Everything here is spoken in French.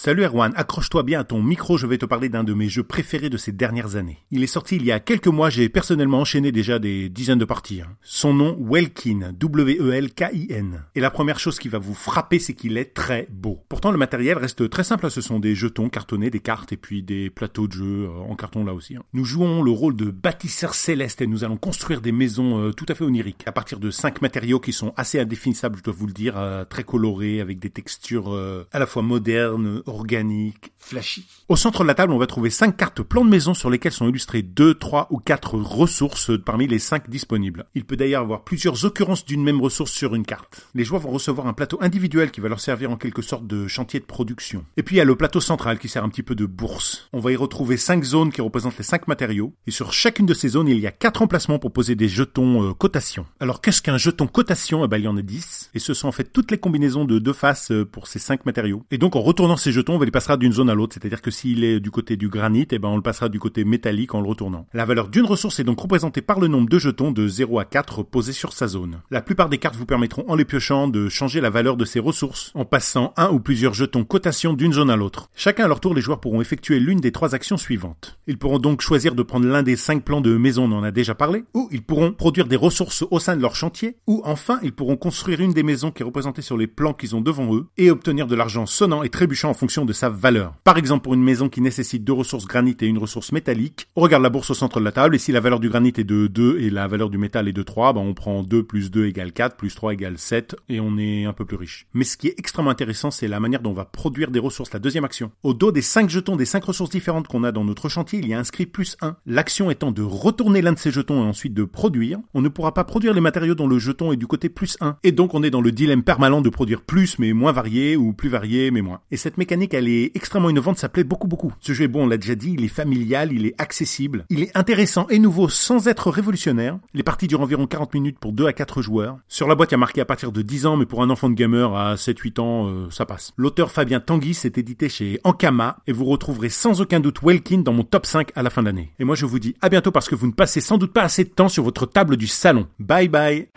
Salut Erwan, accroche-toi bien à ton micro, je vais te parler d'un de mes jeux préférés de ces dernières années. Il est sorti il y a quelques mois, j'ai personnellement enchaîné déjà des dizaines de parties. Hein. Son nom, Welkin, W-E-L-K-I-N. Et la première chose qui va vous frapper, c'est qu'il est très beau. Pourtant, le matériel reste très simple, ce sont des jetons cartonnés, des cartes et puis des plateaux de jeu euh, en carton là aussi. Hein. Nous jouons le rôle de bâtisseurs célestes et nous allons construire des maisons euh, tout à fait oniriques, à partir de cinq matériaux qui sont assez indéfinissables, je dois vous le dire, euh, très colorés, avec des textures à la fois modernes, organique, flashy. Au centre de la table, on va trouver cinq cartes plan de maison sur lesquelles sont illustrées deux, trois ou quatre ressources parmi les cinq disponibles. Il peut d'ailleurs avoir plusieurs occurrences d'une même ressource sur une carte. Les joueurs vont recevoir un plateau individuel qui va leur servir en quelque sorte de chantier de production. Et puis il y a le plateau central qui sert un petit peu de bourse. On va y retrouver cinq zones qui représentent les cinq matériaux. Et sur chacune de ces zones, il y a quatre emplacements pour poser des jetons euh, cotation. Alors qu'est-ce qu'un jeton cotation? Eh ben il y en a 10. Et ce sont en fait toutes les combinaisons de deux faces euh, pour ces cinq matériaux. Et donc en retournant ces jetons, on les passera d'une zone à l'autre, c'est-à-dire que s'il est du côté du granit, eh ben on le passera du côté métallique en le retournant. La valeur d'une ressource est donc représentée par le nombre de jetons de 0 à 4 posés sur sa zone. La plupart des cartes vous permettront en les piochant de changer la valeur de ces ressources en passant un ou plusieurs jetons cotation d'une zone à l'autre. Chacun à leur tour, les joueurs pourront effectuer l'une des trois actions suivantes. Ils pourront donc choisir de prendre l'un des cinq plans de maison, on en a déjà parlé, ou ils pourront produire des ressources au sein de leur chantier, ou enfin ils pourront construire une des maisons qui est représentée sur les plans qu'ils ont devant eux et obtenir de l'argent sonnant et trébuchant en fonction de sa valeur. Par exemple, pour une maison qui nécessite deux ressources granit et une ressource métallique, on regarde la bourse au centre de la table et si la valeur du granit est de 2 et la valeur du métal est de 3, ben on prend 2 plus 2 égale 4, plus 3 égale 7 et on est un peu plus riche. Mais ce qui est extrêmement intéressant, c'est la manière dont on va produire des ressources, la deuxième action. Au dos des 5 jetons des 5 ressources différentes qu'on a dans notre chantier, il y a inscrit plus 1. L'action étant de retourner l'un de ces jetons et ensuite de produire, on ne pourra pas produire les matériaux dont le jeton est du côté plus 1. Et donc on est dans le dilemme permanent de produire plus mais moins varié ou plus varié mais moins. Et cette elle est extrêmement innovante, ça plaît beaucoup beaucoup. Ce jeu est bon, on l'a déjà dit, il est familial, il est accessible, il est intéressant et nouveau sans être révolutionnaire. Les parties durent environ 40 minutes pour 2 à 4 joueurs. Sur la boîte, il y a marqué à partir de 10 ans, mais pour un enfant de gamer à 7-8 ans, euh, ça passe. L'auteur Fabien Tanguy s'est édité chez Ankama et vous retrouverez sans aucun doute Welkin dans mon top 5 à la fin d'année. Et moi je vous dis à bientôt parce que vous ne passez sans doute pas assez de temps sur votre table du salon. Bye bye